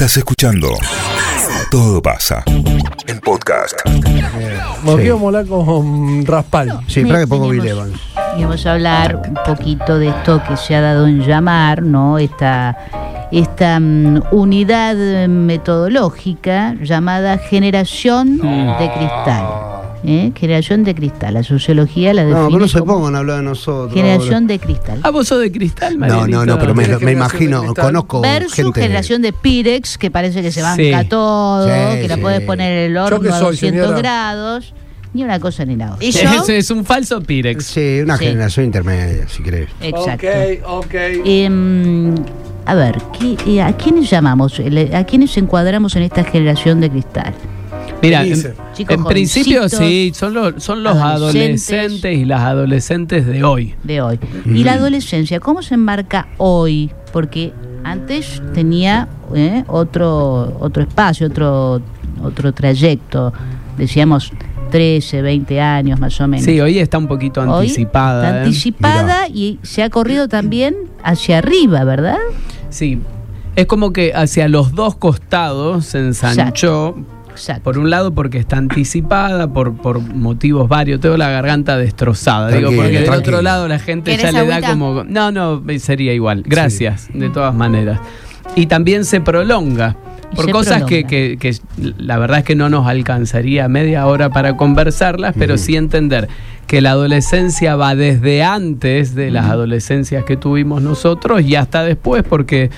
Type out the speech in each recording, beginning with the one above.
Estás escuchando Todo pasa. El podcast. Moqueo mola con Raspal. Sí, para que pongo Bill Evans. Y vamos a hablar un poquito de esto que se ha dado en llamar, ¿no? Esta, esta mm, unidad metodológica llamada generación de cristal. ¿Eh? Generación de cristal. La sociología la define No, pero no se pongan a hablar de nosotros. generación de cristal. Ah, vos sos de cristal, No, Marielito. no, no, pero me, ¿Qué me imagino, conozco Versus gente. generación de Pirex, que parece que se banca Sí. todo, Sí, que la sí. puedes poner en el ¿Yo horno a soy, 200 señora? grados. Ni una cosa ni la otra. ¿Y yo? Ese es un falso Pirex. Sí, una Sí. generación intermedia, si querés. Exacto. Ok, ok. Em, a ver, ¿qué- eh, ¿a quiénes llamamos? ¿A quiénes encuadramos en esta generación de cristal? Mira, ¿Qué en, principio sí, son los, son los adolescentes. adolescentes y las adolescentes de hoy. De hoy. ¿Y la adolescencia cómo se enmarca hoy? Porque antes tenía eh, otro, otro espacio, otro, otro trayecto. Decíamos 13, 20 años más o menos. Sí, hoy está un poquito Hoy anticipada. está ¿eh? anticipada y se ha corrido también hacia arriba, ¿verdad? Sí. Es como que hacia los dos costados se ensanchó. Exacto. Por un lado porque está anticipada, por, por motivos varios. Tengo la garganta destrozada. Digo, Tranquilo, porque del tranquilo. otro lado la gente ya ¿Querés le da como... No, no, sería igual. Gracias, de todas maneras. Y también se prolonga. Por se cosas que- que la verdad es que no nos alcanzaría media hora para conversarlas, pero sí entender que la adolescencia va desde antes de las adolescencias que tuvimos nosotros y hasta después, porque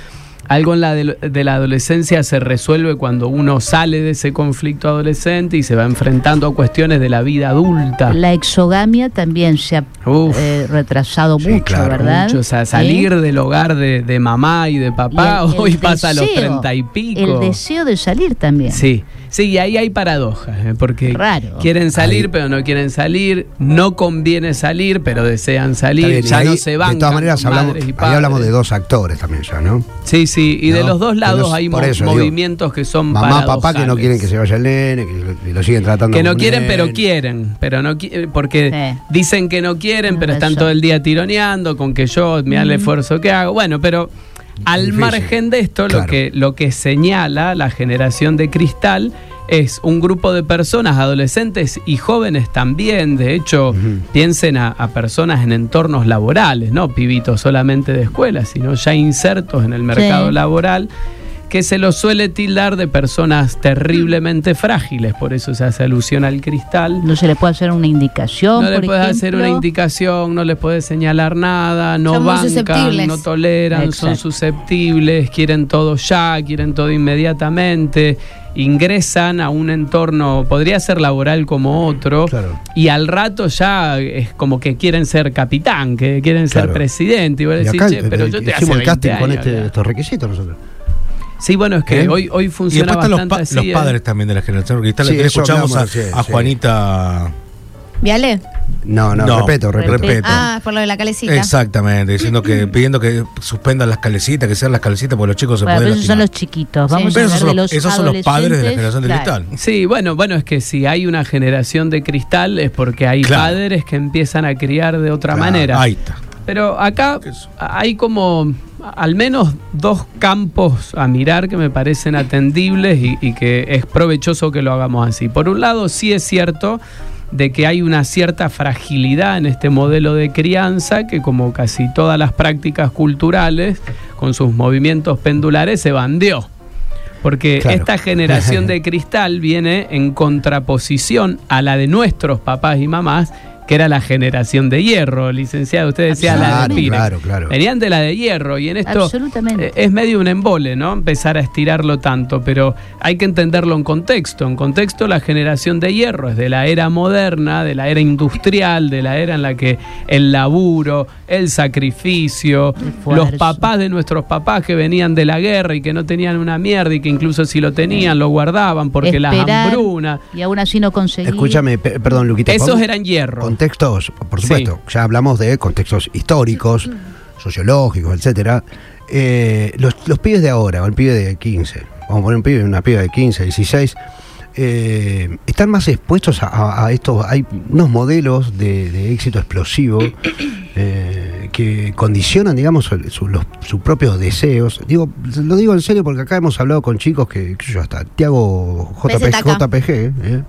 algo en la de, de la adolescencia se resuelve cuando uno sale de ese conflicto adolescente y se va enfrentando a cuestiones de la vida adulta. La exogamia también se ha Uf. eh, retrasado Sí, mucho, claro, ¿verdad? Mucho, o sea, ¿Eh? salir del hogar de, de mamá y de papá Y el- el hoy pasa a los treinta y pico. El deseo de salir también. Sí, sí, y ahí hay paradojas, ¿eh? porque Raro. quieren salir Ahí. pero no quieren salir, no conviene salir pero desean salir, bien, ya ahí, no se van. De todas maneras, hablamos, ahí hablamos de dos actores también ya, ¿no? Sí, sí, y de los dos lados hay digo, movimientos que son Mamá, papá que no quieren que se vaya el nene, que lo, y lo siguen tratando que no quieren pero quieren, pero no qui- porque Sí. dicen que no quieren, pero están todo el día tironeando con que yo mira el esfuerzo que hago. Bueno, pero al difícil. margen de esto, lo que lo que señala la generación de cristal es un grupo de personas, adolescentes y jóvenes también, de hecho, piensen a, a personas en entornos laborales, no pibitos solamente de escuela, sino ya insertos en el mercado Sí. laboral, que se los suele tildar de personas terriblemente frágiles, por eso se hace alusión al cristal. No se le puede hacer una indicación. No le por puedes hacer una indicación, no les puedes señalar nada, no Son bancan, susceptibles. no toleran, son susceptibles, quieren todo ya, quieren todo inmediatamente, ingresan a un entorno, podría ser laboral como otro, Claro. y al rato ya es como que quieren ser capitán, que quieren ser presidente, y vos Y decís, acá "Che, pero eh, yo te hace el 20 casting con este- ya". estos requisitos nosotros. Sí, bueno, es que ¿Eh? hoy, hoy Y funciona después están los, bastante pa- así. los ¿eh? padres también de la generación cristal. Sí, escuchamos a, hablamos recién, a sí. Juanita. ¿Viale? No, no, No, respeto, respeto. respeto. Ah, por lo de la calecita. Exactamente, diciendo que pidiendo que suspendan las calecitas, que sean las calecitas porque los chicos se Bueno, pero pueden esos son los chiquitos. Sí. Vamos Pero a esos de los, los esos son los padres de la generación de cristal. Sí, bueno, bueno, es que si hay una generación de cristal es porque hay Claro. padres que empiezan a criar de otra Claro, manera. Ahí está. Pero acá Eso. hay como al menos dos campos a mirar que me parecen atendibles y, y que es provechoso que lo hagamos así. Por un lado, sí es cierto de que hay una cierta fragilidad en este modelo de crianza que como casi todas las prácticas culturales, con sus movimientos pendulares, se bandeó. Porque Claro. esta generación de cristal viene en contraposición a la de nuestros papás y mamás, que era la generación de hierro, licenciado. Usted decía la de Claro, Pirex. claro, claro. Venían de la de hierro y en esto Absolutamente. eh, es medio un embole, ¿no? Empezar a estirarlo tanto, pero hay que entenderlo en contexto. En contexto, la generación de hierro es de la era moderna, de la era industrial, de la era en la que el laburo, el sacrificio, los papás de nuestros papás que venían de la guerra y que no tenían una mierda y que incluso si lo tenían lo guardaban porque las Esperar, hambrunas. Y aún así no conseguir. Escúchame, pe- perdón, Luquita. Esos ¿podemos- eran hierro. Contextos, por supuesto. Ya hablamos de contextos históricos, sociológicos, etcétera. Eh, los, los pibes de ahora, o el pibe de 15, vamos a poner un pibe, una piba de 15, 16, eh, están más expuestos a, a- estos. Hay unos modelos de, de éxito explosivo eh, que condicionan, digamos, su- los- sus propios deseos. Digo, lo digo en serio porque acá hemos hablado con chicos que, sé yo, hasta Tiago PZK. JPG, ¿eh?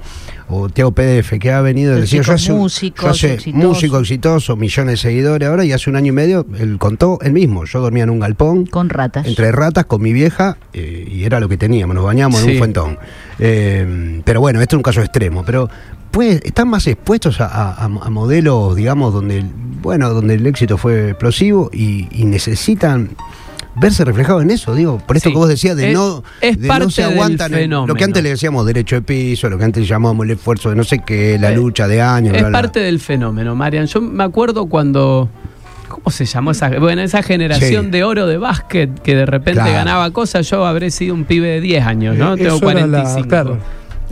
O Tiago PDF, que ha venido decía, yo un- músicos yo hace exitosos. músico exitoso, millones de seguidores ahora, y hace un año y medio, él contó él mismo, yo dormía en un galpón, Con ratas. entre ratas con mi vieja eh, y era lo que teníamos, nos bañamos en un fuentón. Eh, pero bueno, este es un caso extremo, pero pues están más expuestos a, a- a modelos, digamos, donde el- bueno, donde el éxito fue explosivo y, y necesitan verse reflejados en eso, digo, por esto Sí. que vos decías de Es- no, es de parte no se del aguantan el- lo que antes le decíamos derecho de piso, lo que antes llamábamos el esfuerzo de no sé qué, la lucha de años, Es bla, bla. parte del fenómeno, Marian. Yo me acuerdo cuando. ¿Cómo se llamó esa? Bueno, esa generación Sí. de oro de básquet que de repente Claro. ganaba cosas. Yo habré sido un pibe de 10 años, ¿no? Eh, Tengo eso era la- 45. claro.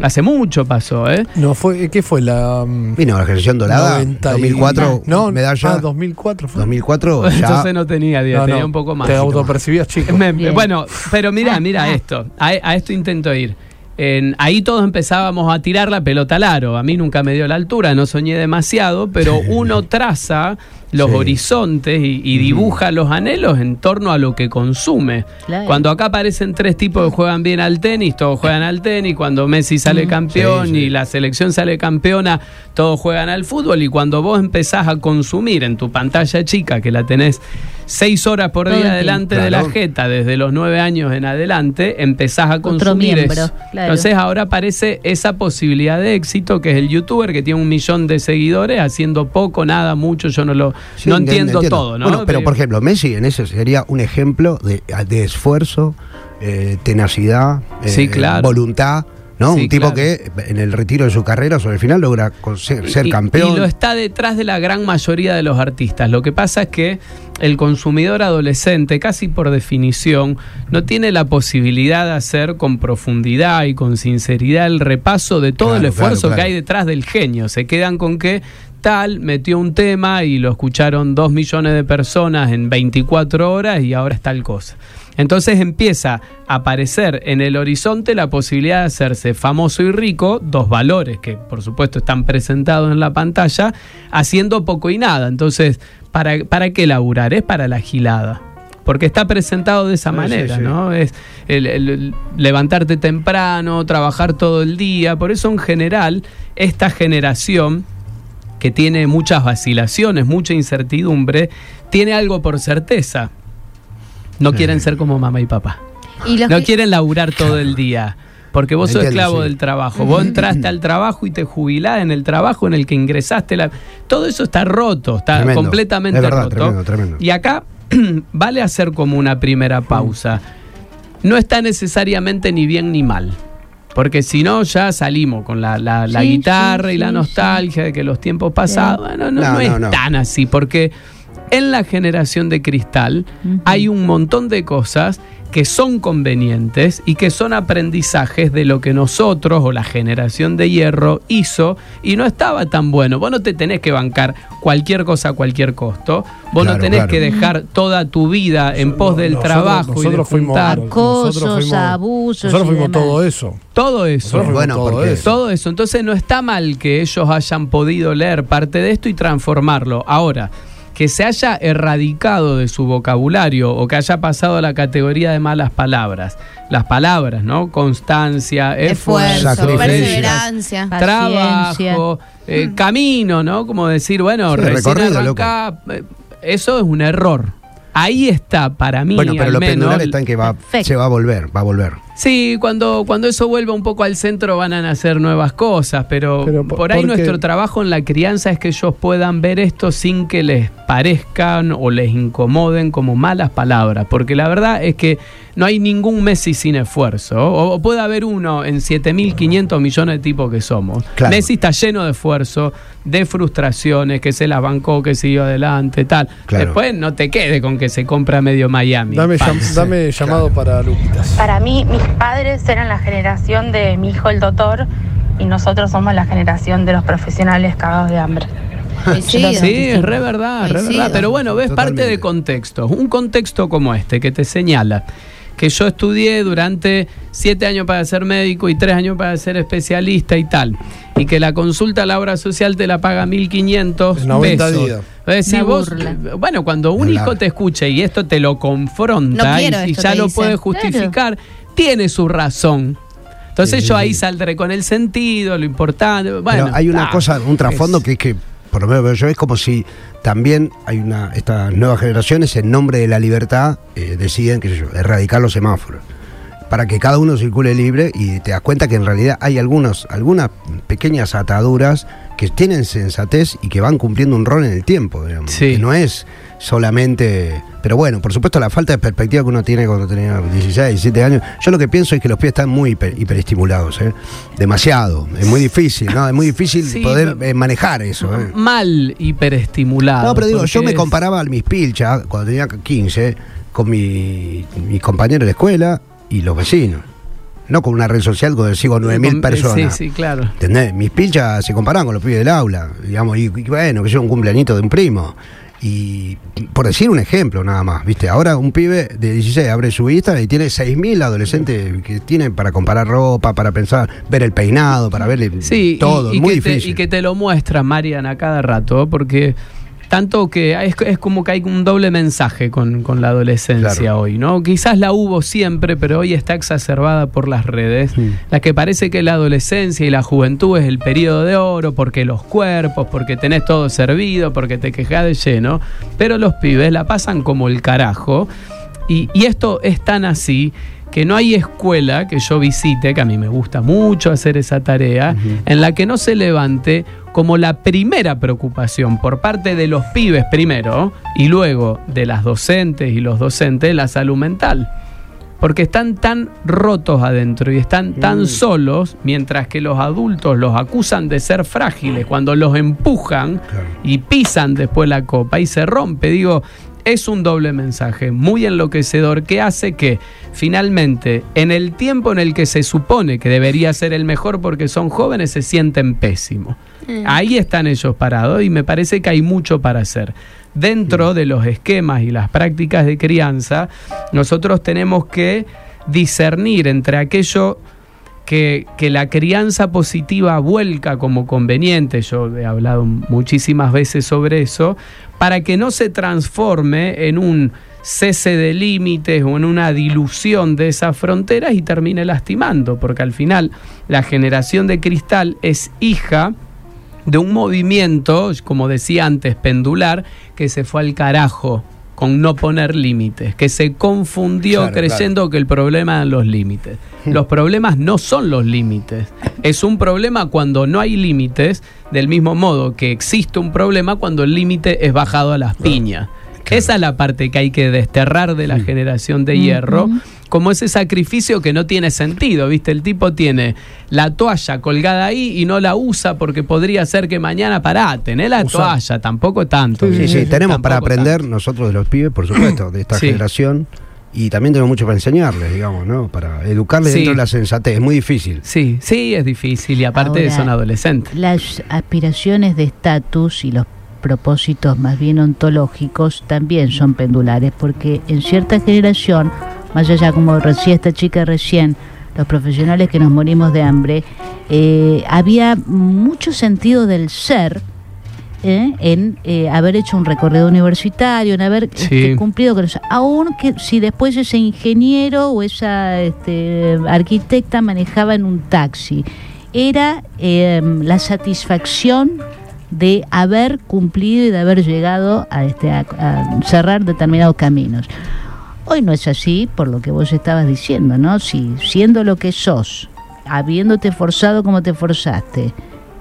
Hace mucho pasó, ¿eh? No fue, ¿qué fue la mm, Vino la generación dorada, 90 y- 2004, no, medalla, Ah, 2004 fue. 2004 ya Entonces no tenía 10, No, tenía no, un poco más. Te autopercibías chico. Me- bueno, pero mira, mira Ah. esto. A, a esto intento ir. En- ahí todos empezábamos a tirar la pelota al aro. A mí nunca me dio la altura, no soñé demasiado, pero uno traza los Sí. horizontes y, y dibuja los anhelos en torno a lo que consume. Claro. Cuando acá aparecen tres tipos que juegan bien al tenis, todos juegan al tenis. Cuando Messi sale campeón Sí, sí. y la selección sale campeona, todos juegan al fútbol. Y cuando vos empezás a consumir en tu pantalla chica, que la tenés seis horas por Todo día el delante tiempo. de la Claro. jeta, desde los nueve años en adelante, empezás a consumir miembro, eso. claro. Entonces ahora aparece esa posibilidad de éxito, que es el youtuber que tiene un millón de seguidores, haciendo poco, nada, mucho, yo no lo Sí, no ent- entiendo, todo, ¿no? Bueno, pero por ejemplo, Messi en ese sería un ejemplo de, de esfuerzo, eh, tenacidad, eh, Sí, claro. voluntad, ¿no? Sí, un tipo claro. que en el retiro de su carrera sobre el final logra ser, ser Y- campeón. Y lo está detrás de la gran mayoría de los artistas. Lo que pasa es que el consumidor adolescente, casi por definición, no tiene la posibilidad de hacer con profundidad y con sinceridad el repaso de todo Claro, el esfuerzo claro, claro. que hay detrás del genio. Se quedan con que tal metió un tema y lo escucharon dos millones de personas en 24 horas y ahora es tal cosa. Entonces empieza a aparecer en el horizonte la posibilidad de hacerse famoso y rico, dos valores que por supuesto están presentados en la pantalla, haciendo poco y nada. Entonces, ¿para, para qué laburar? Es para la gilada. Porque está presentado de esa Sí, manera, sí, sí. ¿no? Es el- el- el levantarte temprano, trabajar todo el día. Por eso, en general, esta generación que tiene muchas vacilaciones, mucha incertidumbre, tiene algo por certeza. No quieren ser como mamá y papá. Y No que- quieren laburar todo el día. Porque vos sos esclavo sí. del trabajo. Vos entraste al trabajo y te jubilás en el trabajo en el que ingresaste. La... Todo eso está roto, está Tremendo. completamente Es verdad, roto. tremendo, tremendo. Y acá vale hacer como una primera pausa. No está necesariamente ni bien ni mal. Porque si no, ya salimos con la, la- la Sí, guitarra sí, y la sí, nostalgia de que los tiempos pasados. Bueno, no, No, no es no, tan así. Porque en la generación de cristal hay un montón de cosas que son convenientes y que son aprendizajes de lo que nosotros o la generación de hierro hizo y no estaba tan bueno. Vos no te tenés que bancar cualquier cosa a cualquier costo. Vos no tenés claro. que dejar toda tu vida en pos del Nosotros- trabajo y de nosotros fuimos- juntar nosotros Acosos, fuimos- abusos Nosotros y fuimos demás. todo eso. todo eso. Nosotros Bueno, todo porque- eso. Todo eso. Entonces no está mal que ellos hayan podido leer parte de esto y transformarlo. Ahora, que se haya erradicado de su vocabulario o que haya pasado a la categoría de malas palabras. Las palabras, ¿no? Constancia, esfuerzo, perseverancia. Paciencia. trabajo, eh, camino, ¿no? Como decir, bueno, Sí, recién recorrido, arrancá, eh, eso es un error. Ahí está, para mí, bueno, pero al lo menos, pendular está en que va, Perfecto. se va a volver, va a volver. Sí, cuando, cuando eso vuelva un poco al centro van a nacer nuevas cosas, pero, Pero po- por ahí porque- nuestro trabajo en la crianza es que ellos puedan ver esto sin que les parezcan o les incomoden como malas palabras, porque la verdad es que no hay ningún Messi sin esfuerzo, o, o puede haber uno en 7.500 millones de tipos que somos. Claro. Messi está lleno de esfuerzo, de frustraciones, que se las bancó, que siguió adelante, tal. Claro. Después no te quede con que se compra medio Miami. Dame, llam- dame llamado para Luquitas. Para mí, mis padres eran la generación de mi hijo el doctor y nosotros somos la generación de los profesionales cagados de hambre. Coincido. Sí, es re verdad, re verdad. Pero bueno, ves parte de contextos. Un contexto como este que te señala que yo estudié durante siete años para ser médico y tres años para ser especialista y tal, y que la consulta a la obra social te la paga 1.500 90 pesos. días. Es decir, vos, bueno, cuando un hijo te escucha y esto te lo confronta No y, ya lo dice. puede justificar, tiene su razón. Entonces Sí, yo ahí saldré con el sentido, lo importante. Bueno, Pero hay una ah, cosa, un trasfondo es- que es que, por lo menos veo yo, es como si también hay una estas nuevas generaciones, en nombre de la libertad, eh, deciden, qué sé yo, erradicar los semáforos. Para que cada uno circule libre y te das cuenta que en realidad hay algunos, algunas pequeñas ataduras que tienen sensatez y que van cumpliendo un rol en el tiempo, digamos. Sí. Que no es solamente. Pero bueno, por supuesto, la falta de perspectiva que uno tiene cuando tenía 16, 17 años. Yo lo que pienso es que los pies están muy hiper- hiperestimulados, ¿eh? Demasiado. Es muy difícil, ¿no? Es muy difícil Sí, poder eh, manejar eso, ¿eh? mal hiperestimulado. No, pero digo, yo me comparaba a mis pilchas cuando tenía 15 con mi, mis compañeros de escuela y los vecinos. No con una red social donde sigo 9.000 con- personas. Sí, sí, claro. ¿Entendés? Mis pilchas se comparaban con los pibes del aula, digamos, y, y bueno, que yo un cumpleañito de un primo. Y por decir un ejemplo nada más, ¿viste? Ahora un pibe de 16 abre su Instagram y tiene 6.000 adolescentes que tienen para comparar ropa, para pensar, ver el peinado, para ver Sí, todo, y, muy que te, difícil. y que te lo muestra Marian a cada rato, porque tanto que es, es como que hay un doble mensaje con, con la adolescencia Claro. hoy, ¿no? Quizás la hubo siempre, pero hoy está exacerbada por las redes, la que parece que la adolescencia y la juventud es el periodo de oro, porque los cuerpos, porque tenés todo servido, porque te quejás de lleno, pero los pibes la pasan como el carajo, y, y esto es tan así que no hay escuela que yo visite, que a mí me gusta mucho hacer esa tarea, en la que no se levante como la primera preocupación por parte de los pibes primero y luego de las docentes y los docentes la salud mental. Porque están tan rotos adentro y están tan solos, mientras que los adultos los acusan de ser frágiles cuando los empujan Claro. y pisan después la copa y se rompe. Digo, es un doble mensaje muy enloquecedor que hace que finalmente en el tiempo en el que se supone que debería ser el mejor porque son jóvenes se sienten pésimos. Ahí están ellos parados y me parece que hay mucho para hacer. Dentro de los esquemas y las prácticas de crianza, nosotros tenemos que discernir entre aquello que, que la crianza positiva vuelca como conveniente, yo he hablado muchísimas veces sobre eso, para que no se transforme en un cese de límites o en una dilución de esas fronteras y termine lastimando, porque al final la generación de cristal es hija de un movimiento, como decía antes, pendular, que se fue al carajo con no poner límites, que se confundió Claro, creyendo que el problema eran los límites. Los problemas no son los límites. Es un problema cuando no hay límites, del mismo modo que existe un problema cuando el límite es bajado a las piñas. Esa es la parte que hay que desterrar de la generación de hierro, como ese sacrificio que no tiene sentido, ¿viste? El tipo tiene la toalla colgada ahí y no la usa porque podría ser que mañana pará, tenés la Usa. toalla, tampoco tanto. Sí, sí, tenemos para aprender tanto. nosotros de los pibes, por supuesto, de esta Sí. generación. Y también tenemos mucho para enseñarles, digamos, ¿no? Para educarles Sí. dentro de la sensatez. Es muy difícil. Sí, sí, es difícil y aparte Ahora, son adolescentes. Las aspiraciones de estatus y los propósitos más bien ontológicos también son pendulares, porque en cierta generación, más allá como decía esta chica recién, los profesionales que nos morimos de hambre, eh, había mucho sentido del ser ¿eh? en eh, haber hecho un recorrido universitario, en haber Sí. este, cumplido con eso. Aún que si después ese ingeniero o esa este, arquitecta manejaba en un taxi, era eh, la satisfacción de haber cumplido y de haber llegado a, este, a, a cerrar determinados caminos. Hoy no es así, por lo que vos estabas diciendo, ¿no? Si siendo lo que sos, habiéndote forzado como te forzaste,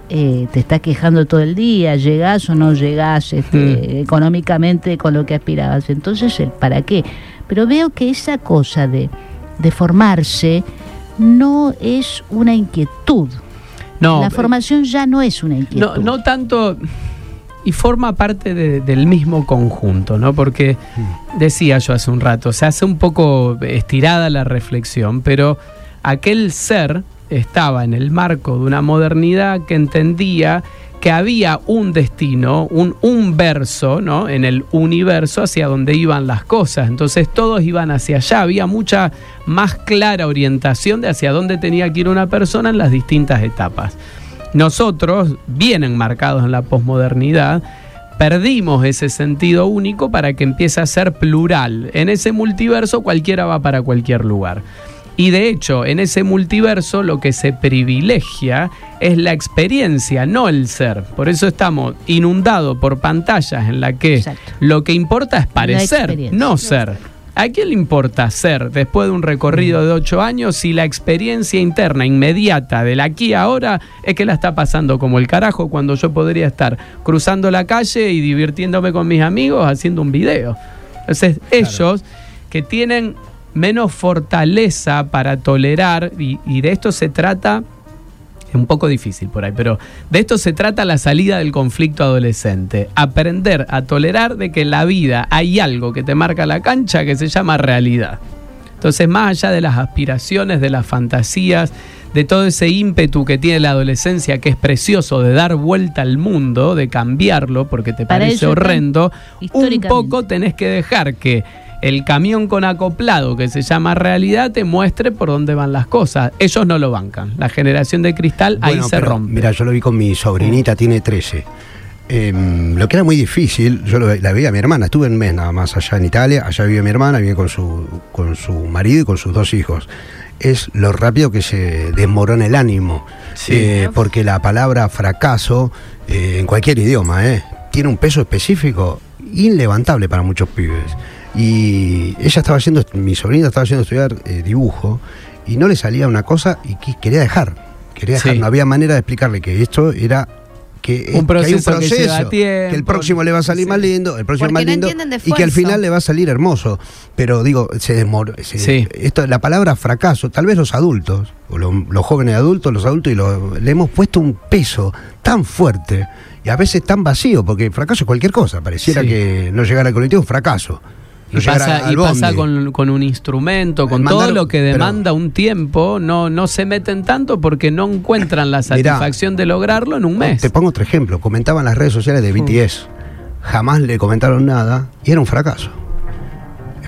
eh, te estás quejando todo el día, llegás o no llegás este, económicamente con lo que aspirabas. Entonces, el ¿para qué? Pero veo que esa cosa de, de formarse no es una inquietud. No, La formación ya no es una no, inquietud. no tanto y forma parte de- del mismo conjunto, ¿no? Porque decía yo hace un rato, se hace un poco estirada la reflexión, pero aquel ser estaba en el marco de una modernidad que entendía que había un destino, un, un verso, ¿no? En el universo hacia donde iban las cosas. Entonces todos iban hacia allá. Había mucha más clara orientación de hacia dónde tenía que ir una persona en las distintas etapas. Nosotros, bien enmarcados en la posmodernidad, perdimos ese sentido único para que empiece a ser plural. En ese multiverso cualquiera va para cualquier lugar. Y de hecho, en ese multiverso lo que se privilegia es la experiencia, no el ser. Por eso estamos inundados por pantallas en la que Exacto. lo que importa es parecer, no ser. ¿A quién le importa ser después de un recorrido de ocho años si la experiencia interna inmediata del aquí a ahora es que la está pasando como el carajo cuando yo podría estar cruzando la calle y divirtiéndome con mis amigos haciendo un video? Entonces ellos que tienen menos fortaleza para tolerar y, y de esto se trata es un poco difícil por ahí, pero de esto se trata la salida del conflicto adolescente. Aprender a tolerar de que en la vida hay algo que te marca la cancha que se llama realidad. Entonces, más allá de las aspiraciones, de las fantasías, de todo ese ímpetu que tiene la adolescencia, que es precioso, de dar vuelta al mundo, de cambiarlo, porque te Para parece horrendo, un poco tenés que dejar que el camión con acoplado que se llama realidad te muestre por dónde van las cosas. Ellos no lo bancan. La generación de cristal ahí se rompe. Mira, yo lo vi con mi sobrinita, tiene 13. Em, lo que era muy difícil, yo lo- la veía a mi hermana, estuve un mes nada más allá en Italia, allá vive mi hermana, vive con su, con su marido y con sus dos hijos. Es lo rápido que se desmorona el ánimo, Eh, porque la palabra fracaso, eh, en cualquier idioma, eh, tiene un peso específico inlevantable para muchos pibes. Y ella estaba haciendo, mi sobrinita estaba haciendo estudiar eh, dibujo y no le salía una cosa y qui- quería dejar. Quería dejar, Sí. no había manera de explicarle que esto era que, Un que hay proceso que lleva que el próximo le va a salir Sí. más lindo, el próximo Porque más lindo y que al final le va a salir hermoso. Pero digo, se desmor se- Sí. esto, la palabra fracaso, tal vez los adultos, o lo- los jóvenes adultos, los adultos, y lo- le hemos puesto un peso tan fuerte y a veces tan vacío, porque fracaso es cualquier cosa, pareciera Sí. que no llegar al colectivo es un fracaso. No Y pasa, al y pasa bondi. con, con un instrumento, con Mandar- todo lo que pero- demanda un tiempo, no, no se meten tanto porque no encuentran la satisfacción de lograrlo en un mes. Te pongo otro ejemplo. Comentaban las redes sociales de BTS. Jamás le comentaron nada y era un fracaso.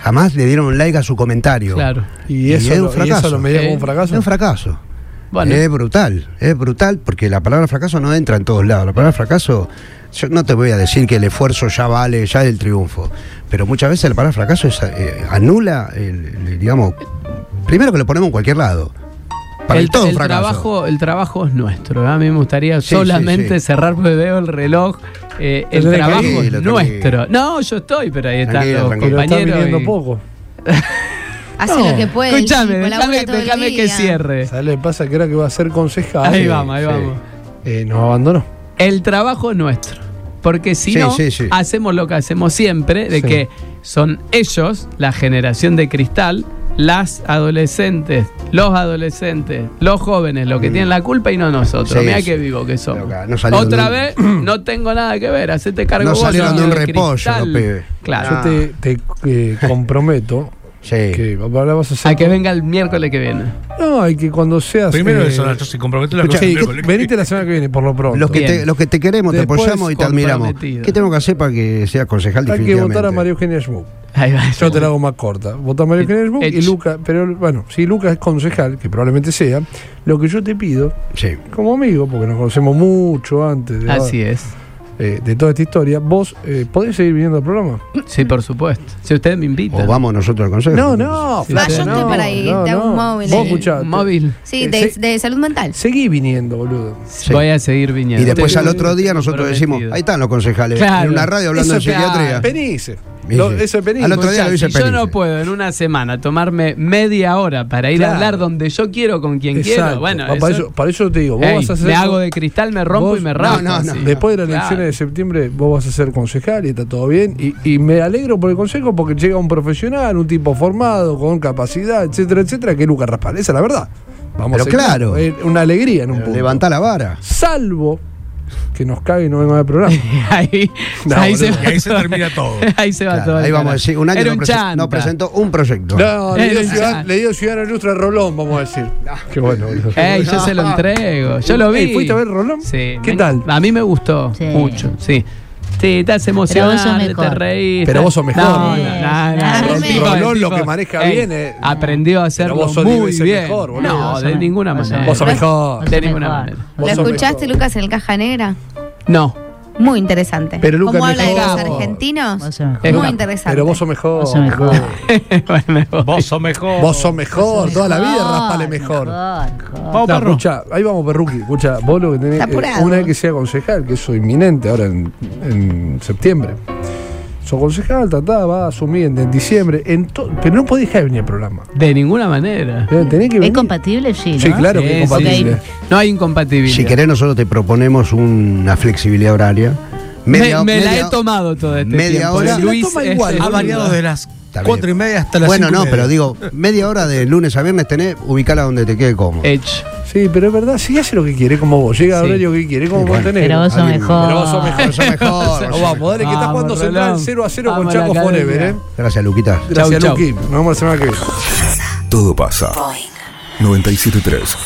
Jamás le dieron un like a su comentario. Claro. Y Y eso, es un lo, y fracaso. eso lo medía como un fracaso. Es un fracaso. Bueno. Es brutal, es brutal porque la palabra fracaso no entra en todos lados. La palabra fracaso, yo no te voy a decir que el esfuerzo ya vale, ya es el triunfo, pero muchas veces la palabra fracaso es, eh, anula, el, el, digamos, primero que lo ponemos en cualquier lado. Para el, todo fracaso. trabajo, el trabajo es nuestro. ¿eh? A mí me gustaría Sí, solamente sí, sí. cerrar, porque veo el reloj. eh, el Tranquilo, trabajo es tranquilo. nuestro. No, yo estoy, pero ahí están Tranquilo, los tranquilo. Está compañeros. viniendo y- poco. Hace No. lo que puede. el Escúchame, déjame, el que cierre. ¿Sabes lo que pasa? Que era que va a ser concejal. Ahí vamos, ahí sí. vamos. eh, nos abandonó. El trabajo es nuestro. Porque si Sí, no, sí, sí. hacemos lo que hacemos siempre, de Sí. que son ellos, la generación de cristal, las adolescentes, los adolescentes, los jóvenes, los que tienen la culpa y no nosotros. Sí, Mira sí. qué vivo que somos. No Otra vez, no tengo nada que ver, hacete cargo No vos, salieron de un repollo, los pibes. Claro. Yo te, te, eh, comprometo Sí. que ahora vas a hacer. A que venga el miércoles que viene. No, hay que cuando seas. Primero eh, eso, Nacho, si comprometo la escucha, cosa. sí, miércoles. venite la semana que viene, por lo pronto. Los que, Bien. te, los que te queremos, Después te apoyamos y te admiramos. ¿Qué tengo que hacer para que sea concejal Hay que votar a María Eugenia Schmuck. Ahí va. Yo te la hago más corta. Vota a María Eugenia Schmuck y Hecho. Luca. Pero bueno, si Luca es concejal, que probablemente sea, lo que yo te pido, Sí. como amigo, porque nos conocemos mucho antes de, Así es. Eh, de toda esta historia, vos eh, podés seguir viniendo al programa. Sí, por supuesto. Si ustedes me invitan. O vamos nosotros al consejo. No, no, Sí, yo no, estoy para ir, no, te hago un no. móvil Vos ahí. escuchá, Un móvil. Sí, Eh, de, de salud mental. Seguí viniendo, boludo. Sí. Voy a seguir viniendo. Y después al otro día nosotros decimos, ahí están los concejales, Claro. en una radio hablando Eso de psiquiatría. Penice. Lo- eso es penice. Al otro día lo dice si yo no puedo en una semana tomarme media hora para ir Claro. a hablar donde yo quiero con quien quiero, bueno, Pa- para, eso- eso, para eso te digo, vos Ey, vas a ser. me hago de cristal, me rompo vos- y me no, raspo. no, no. así. Después de las Claro. elecciones de septiembre, vos vas a ser concejal y está todo bien. Y, y me alegro por el consejo porque llega un profesional, un tipo formado, con capacidad, etcétera, etcétera, que es Lucas Raspal. Esa es la verdad. Vamos Pero a claro. una alegría en un punto. Levantá la vara. Salvo, que nos cague y no venga al programa. ahí, No, ahí, boludo. se ahí se termina todo. ahí se va Claro, todo. ahí vamos a decir, un año Era no, un chanta. no presentó un proyecto. No, le dio, ciudad, le dio Ciudadano Ilustre a Rolón, vamos a decir. Qué bueno, boludo. Ey, yo se lo entrego. Yo lo vi. Ey, ¿fuiste a ver Rolón? Sí. ¿Qué Me- tal? A mí me gustó Sí. mucho, sí. Sí, te hace emocionar, te reís. Pero vos sos mejor. No, no, no, no, el tipo- lo que maneja Ey, bien, eh. Aprendió a hacerlo vos sos muy bien. mejor, boludo. no, de ninguna manera. Vos sos mejor. De ninguna manera. Vos ¿Lo sos escuchaste. Lucas, en el Caja Negra? No. Muy interesante. Pero Lucas ¿Cómo habla de los argentinos? Vos sos mejor. Es Muy interesante. Pero vos sos mejor. Vos sos mejor. Vos sos mejor. Vos sos mejor. Toda la vida raspale mejor. mejor, mejor. Vamos, No, perro. escucha, ahí vamos, Perruqui. Escucha, vos lo que tenés apurado. una vez que sea concejal, que eso es inminente ahora en, en septiembre. Sos concejal, tatá, va a asumir en, en diciembre. En pero no podés dejar de venir al programa. De ninguna manera. Eh, Tenés que ¿Es venir. compatible? Sí, ¿no? Sí, claro que es compatible. sí. No hay incompatibilidad. Si querés, nosotros te proponemos una flexibilidad horaria. me, Media- me la media- he tomado todo este media tiempo. hora. Luis la toma es- igual, es- Ha variado de las Está cuatro bien. y media hasta las Bueno, cinco y no, media. pero digo, media hora de lunes a viernes tenés, ubicala donde te quede cómodo. Edge. Sí, pero es verdad, sí hace lo que quiere, como vos. Llega al horario que quiere, como Sí, bueno. Montenegro. Pero vos sos Alguien- mejor. Pero vos sos mejor. Vos sos mejor, vos No, vamos, dale, que está Vamos, jugando Central Rolón. 0 a 0 con Vamos a la Chaco academia. Forever, ¿eh? Gracias, Luquita. Gracias, Chau, chau. Luqui. Nos vemos la semana que viene. Todo pasa. 973